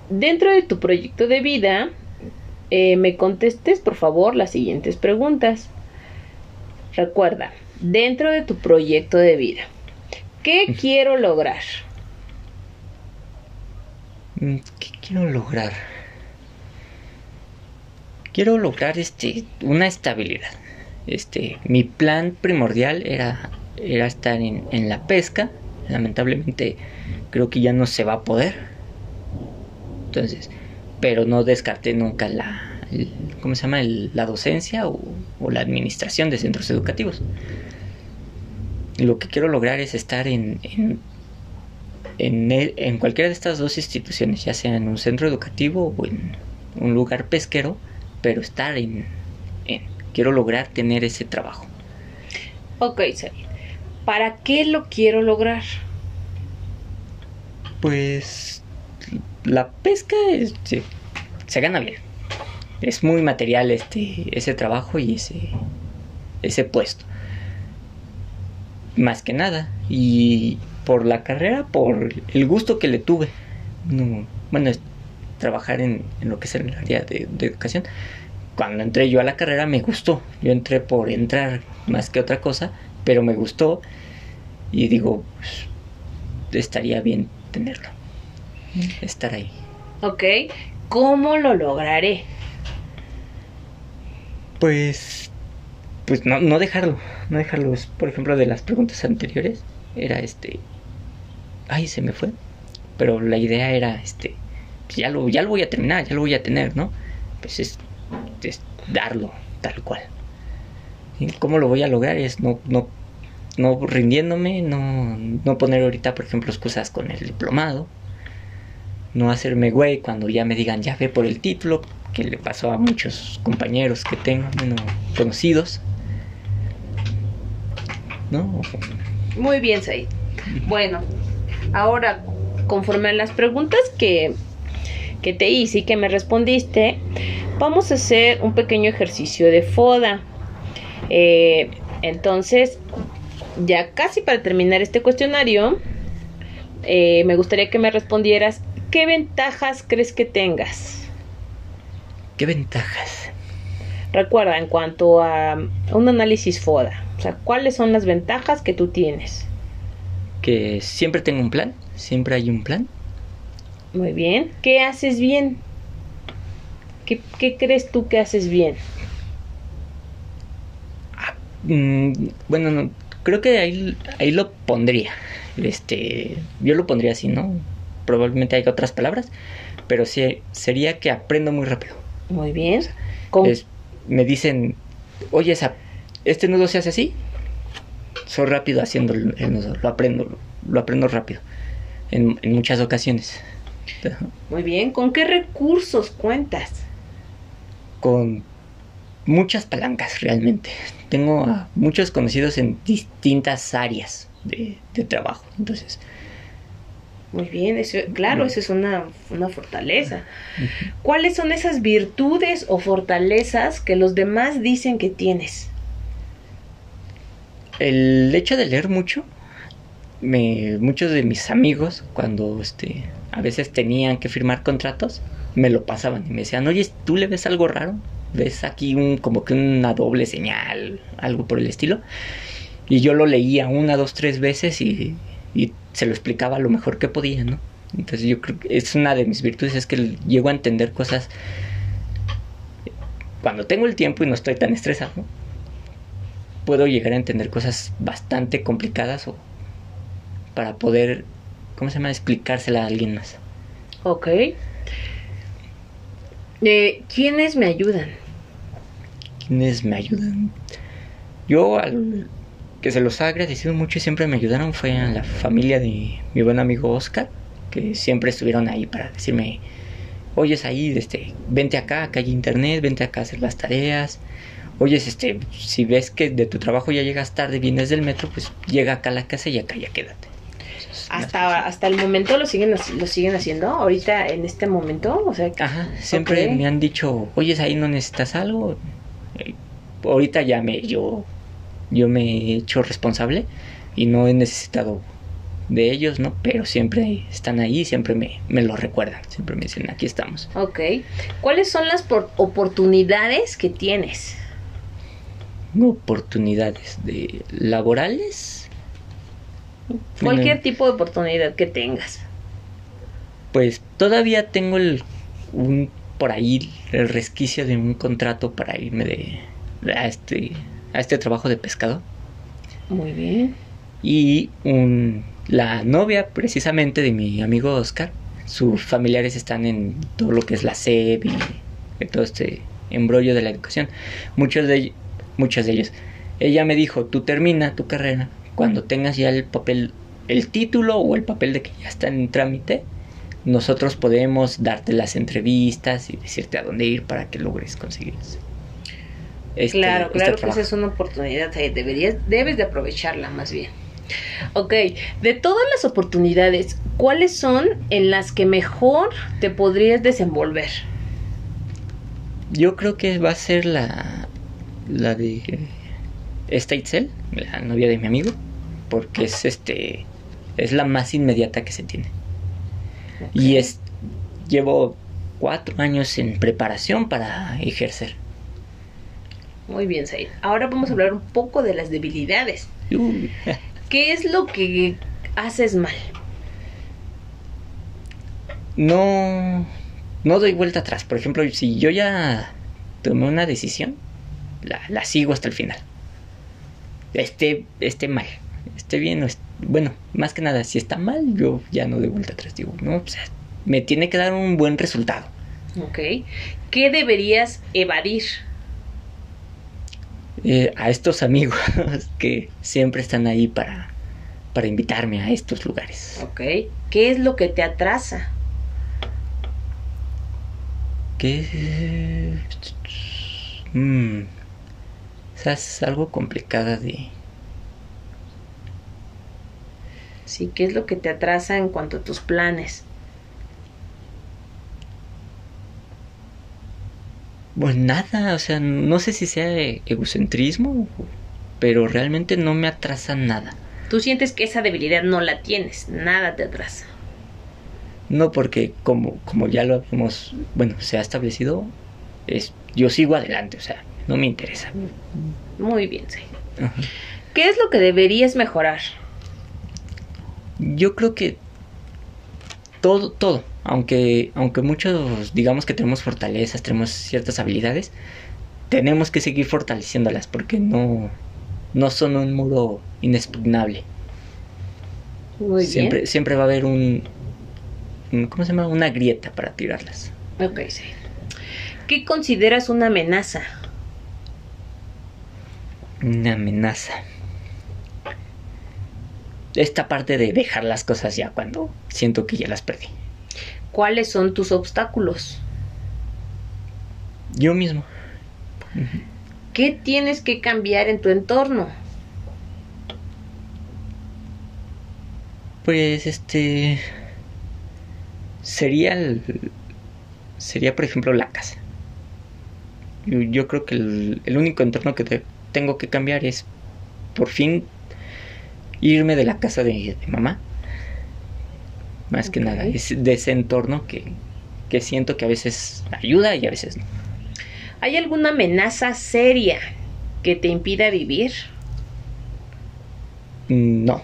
dentro de tu proyecto de vida, eh, me contestes por favor las siguientes preguntas. Recuerda, dentro de tu proyecto de vida, ¿qué quiero lograr? Mm, ¿Qué quiero lograr? Quiero lograr este una estabilidad. Este, mi plan primordial era, era estar en, en la pesca. Lamentablemente creo que ya no se va a poder. Entonces, pero no descarté nunca la, ¿cómo se llama? La docencia o, la administración de centros educativos. Lo que quiero lograr es estar en, en en, cualquiera de estas dos instituciones, ya sea en un centro educativo o en un lugar pesquero, pero estar en, quiero lograr tener ese trabajo. Ok, Said. ¿Para qué lo quiero lograr? Pues la pesca es- se, gana bien. Es muy material este ese trabajo y ese ese puesto. Más que nada y por la carrera, por el gusto que le tuve. No, bueno, es trabajar en, lo que es el área de educación. Cuando entré yo a la carrera me gustó. Yo entré por entrar más que otra cosa, pero me gustó y digo, pues, estaría bien tenerlo. Estar ahí. Ok, ¿cómo lo lograré? Pues, pues no, no dejarlo, no dejarlo. Por ejemplo, de las preguntas anteriores, era este, ay, se me fue. Pero la idea era, este, pues ya lo, ya lo voy a terminar, ya lo voy a tener, ¿no? Pues es, es darlo tal cual. ¿Y ¿Cómo lo voy a lograr? Es no, no, no rindiéndome, no, no poner ahorita, por ejemplo, excusas con el diplomado. No hacerme güey cuando ya me digan, ya ve por el título, que le pasó a muchos compañeros que tengo, bueno, conocidos. ¿No? Muy bien, Said. Bueno, ahora, conforme a las preguntas que, que te hice y que me respondiste, vamos a hacer un pequeño ejercicio de FODA. Eh, entonces, ya casi para terminar este cuestionario, eh, me gustaría que me respondieras qué ventajas crees que tengas. ¿Qué ventajas? Recuerda, en cuanto a un análisis FODA, o sea, ¿cuáles son las ventajas que tú tienes? Que siempre tengo un plan, siempre hay un plan. Muy bien. ¿Qué haces bien? ¿Qué, qué crees tú que haces bien? Mm, bueno, no, creo que ahí, ahí lo pondría. Este, yo lo pondría así, ¿no? Probablemente hay otras palabras, pero sí sería que aprendo muy rápido. Muy bien. Es- me dicen, oye, esa, este nudo se hace así. Soy rápido haciendo el, el nudo, lo aprendo, lo, lo aprendo rápido. En, en muchas ocasiones. Muy bien. ¿Con qué recursos cuentas? Con muchas palancas realmente. Tengo a muchos conocidos en distintas áreas de, de trabajo. Entonces, Muy bien. Eso, claro, eso es una, una fortaleza. ¿Cuáles son esas virtudes o fortalezas que los demás dicen que tienes? el hecho de leer mucho, me, muchos de mis amigos, cuando este, a veces tenían que firmar contratos, me lo pasaban y me decían, oye, ¿tú le ves algo raro? ¿Ves aquí un, como que una doble señal, algo por el estilo? Y yo lo leía una, dos, tres veces y, y se lo explicaba lo mejor que podía, ¿no? Entonces yo creo que es una de mis virtudes, es que llego a entender cosas cuando tengo el tiempo y no estoy tan estresado, puedo llegar a entender cosas bastante complicadas o para poder, ¿cómo se llama?, explicársela a alguien más. Ok. Eh, ¿Quiénes me ayudan? ¿Quiénes me ayudan? Yo al que se los ha agradecido mucho y siempre me ayudaron fue a la familia de mi buen amigo Oscar, que siempre estuvieron ahí para decirme, oyes ahí, este, vente acá, acá hay internet, vente acá a hacer las tareas. Oyes, este, si ves que de tu trabajo ya llegas tarde, vienes del metro, pues llega acá a la casa y acá ya quédate. Hasta, hasta el momento lo siguen lo siguen haciendo ahorita en este momento o sea ajá siempre me han dicho oye ahí no necesitas algo eh, ahorita ya me yo yo me he hecho responsable y no he necesitado de ellos, ¿no? Pero siempre están ahí, siempre me, me lo recuerdan, siempre me dicen, aquí estamos. Ok. ¿Cuáles son las oportunidades que tienes? Oportunidades de laborales. Cualquier tipo de oportunidad que tengas. Pues todavía tengo el, un, por ahí el resquicio de un contrato para irme de, a este a este trabajo de pescado. Muy bien. Y un, la novia precisamente de mi amigo Oscar, sus familiares están en todo lo que es la SEP y todo este embrollo de la educación. Muchos de, muchos de ellos. Ella me dijo, tú termina tu carrera cuando tengas ya el papel, el título o el papel de que ya está en trámite. Nosotros podemos darte las entrevistas y decirte a dónde ir para que logres conseguir este, claro, claro que esa es una oportunidad, deberías, debes de aprovecharla más bien. Ok, de todas las oportunidades, ¿cuáles son en las que mejor te podrías desenvolver? Yo creo que va a ser la, la de esta Itzel, la novia de mi amigo, porque es este es la más inmediata que se tiene. Y es llevo cuatro años en preparación para ejercer. Muy bien, Said. Ahora vamos a hablar un poco de las debilidades. ¿Qué es lo que haces mal? No, no doy vuelta atrás. Por ejemplo, si yo ya tomé una decisión, la, sigo hasta el final. Esté, esté mal, esté bien o bueno, más que nada, si está mal, yo ya no doy vuelta atrás. Digo, no, me tiene que dar un buen resultado. Ok. ¿Qué deberías evadir? Eh, a estos amigos que siempre están ahí para, para invitarme a estos lugares. Ok. ¿Qué es lo que te atrasa? ¿Qué? Mm. es algo complicada de... Sí, ¿qué es lo que te atrasa en cuanto a tus planes? Pues nada, o sea, no sé si sea egocentrismo, pero realmente no me atrasa nada. Tú sientes que esa debilidad no la tienes, nada te atrasa. No, porque como, como ya lo hemos, bueno, se ha establecido, es, yo sigo adelante, o sea, no me interesa. Muy bien, sí. ¿Qué es lo que deberías mejorar? Yo creo que todo, todo aunque, aunque muchos digamos que tenemos fortalezas, tenemos ciertas habilidades, tenemos que seguir fortaleciéndolas porque no, no son un muro inexpugnable. siempre, siempre va a haber un, ¿cómo se llama? Una grieta para tirarlas. Ok, sí. ¿Qué consideras una amenaza? Una amenaza. Esta parte de dejar las cosas ya cuando siento que ya las perdí. ¿Cuáles son tus obstáculos? Yo mismo. ¿Qué tienes que cambiar en tu entorno? Pues este sería el, sería por ejemplo la casa. Yo, creo que el, único entorno que tengo que cambiar es por fin irme de la casa de mamá más que nada, es de ese entorno que, que siento que a veces ayuda y a veces no. ¿Hay alguna amenaza seria que te impida vivir? No.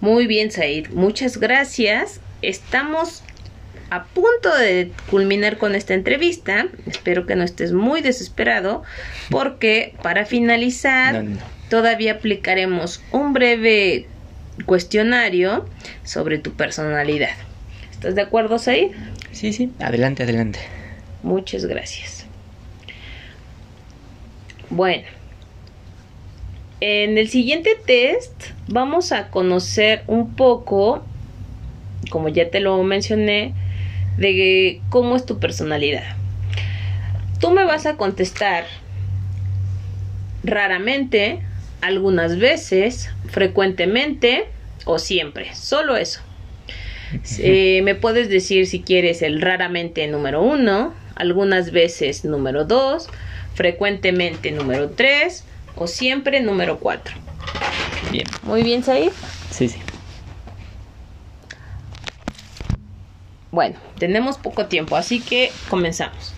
Muy bien, Said. Muchas gracias. Estamos a punto de culminar con esta entrevista. Espero que no estés muy desesperado porque para finalizar todavía aplicaremos un breve cuestionario sobre tu personalidad. ¿Estás de acuerdo, Said? Sí, sí, adelante, adelante. Muchas gracias. Bueno, en el siguiente test vamos a conocer un poco, como ya te lo mencioné, de cómo es tu personalidad. Tú me vas a contestar raramente algunas veces, frecuentemente o siempre. Solo eso. Eh, me puedes decir si quieres el raramente número uno, algunas veces número dos, frecuentemente número tres o siempre número cuatro. Bien. Muy bien, Said. Sí, sí. Bueno, tenemos poco tiempo, así que comenzamos.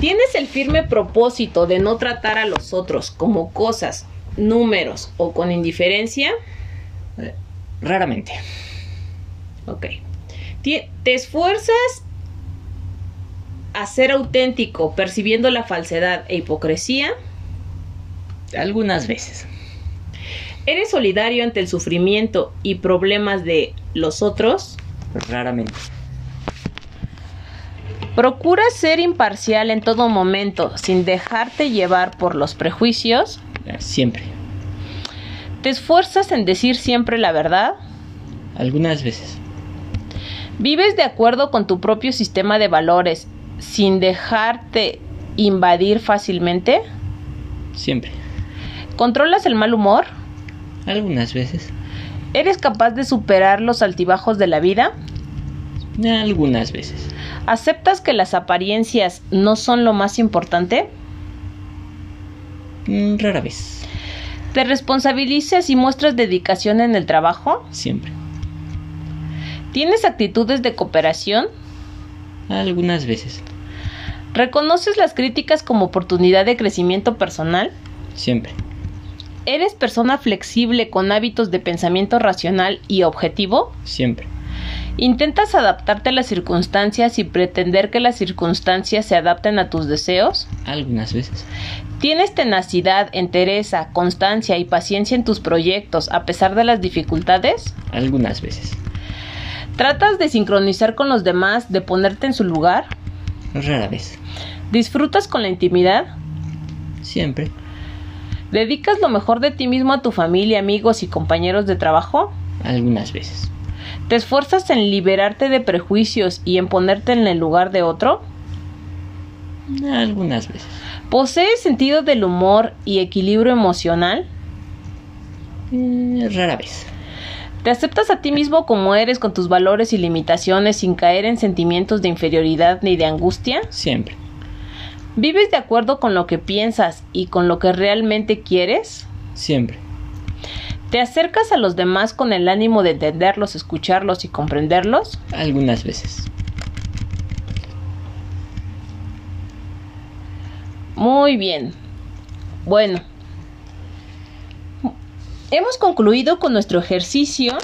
¿Tienes el firme propósito de no tratar a los otros como cosas, números o con indiferencia? Eh, raramente. Ok. ¿Te esfuerzas a ser auténtico percibiendo la falsedad e hipocresía? Algunas veces. ¿Eres solidario ante el sufrimiento y problemas de los otros? Raramente. ¿Procuras ser imparcial en todo momento sin dejarte llevar por los prejuicios? Eh, siempre. ¿Te esfuerzas en decir siempre la verdad? Algunas veces. ¿Vives de acuerdo con tu propio sistema de valores sin dejarte invadir fácilmente? Siempre. ¿Controlas el mal humor? Algunas veces. ¿Eres capaz de superar los altibajos de la vida? Algunas veces. ¿Aceptas que las apariencias no son lo más importante? Mm, rara vez. ¿Te responsabilizas y muestras dedicación en el trabajo? Siempre. ¿Tienes actitudes de cooperación? Algunas veces. ¿Reconoces las críticas como oportunidad de crecimiento personal? Siempre. ¿Eres persona flexible con hábitos de pensamiento racional y objetivo? Siempre. ¿Intentas adaptarte a las circunstancias y pretender que las circunstancias se adapten a tus deseos? Algunas veces. ¿Tienes tenacidad, entereza, constancia y paciencia en tus proyectos a pesar de las dificultades? Algunas veces. ¿Tratas de sincronizar con los demás, de ponerte en su lugar? Rara vez. ¿Disfrutas con la intimidad? Siempre. ¿Dedicas lo mejor de ti mismo a tu familia, amigos y compañeros de trabajo? Algunas veces. ¿Te esfuerzas en liberarte de prejuicios y en ponerte en el lugar de otro? Algunas veces. ¿Posees sentido del humor y equilibrio emocional? Eh, rara vez. ¿Te aceptas a ti mismo como eres con tus valores y limitaciones sin caer en sentimientos de inferioridad ni de angustia? Siempre. ¿Vives de acuerdo con lo que piensas y con lo que realmente quieres? Siempre. ¿Te acercas a los demás con el ánimo de entenderlos, escucharlos y comprenderlos? Algunas veces. Muy bien. Bueno, hemos concluido con nuestro ejercicio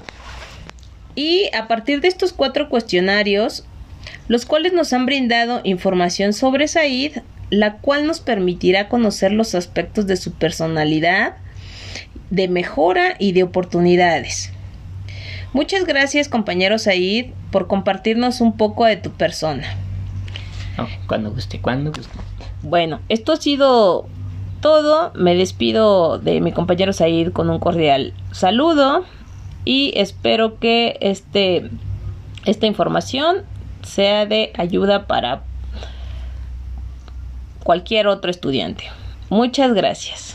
y a partir de estos cuatro cuestionarios, los cuales nos han brindado información sobre Said, la cual nos permitirá conocer los aspectos de su personalidad, de mejora y de oportunidades. Muchas gracias compañero Said por compartirnos un poco de tu persona. Cuando guste, cuando guste. Bueno, esto ha sido todo. Me despido de mi compañero Said con un cordial saludo y espero que este, esta información sea de ayuda para cualquier otro estudiante. Muchas gracias.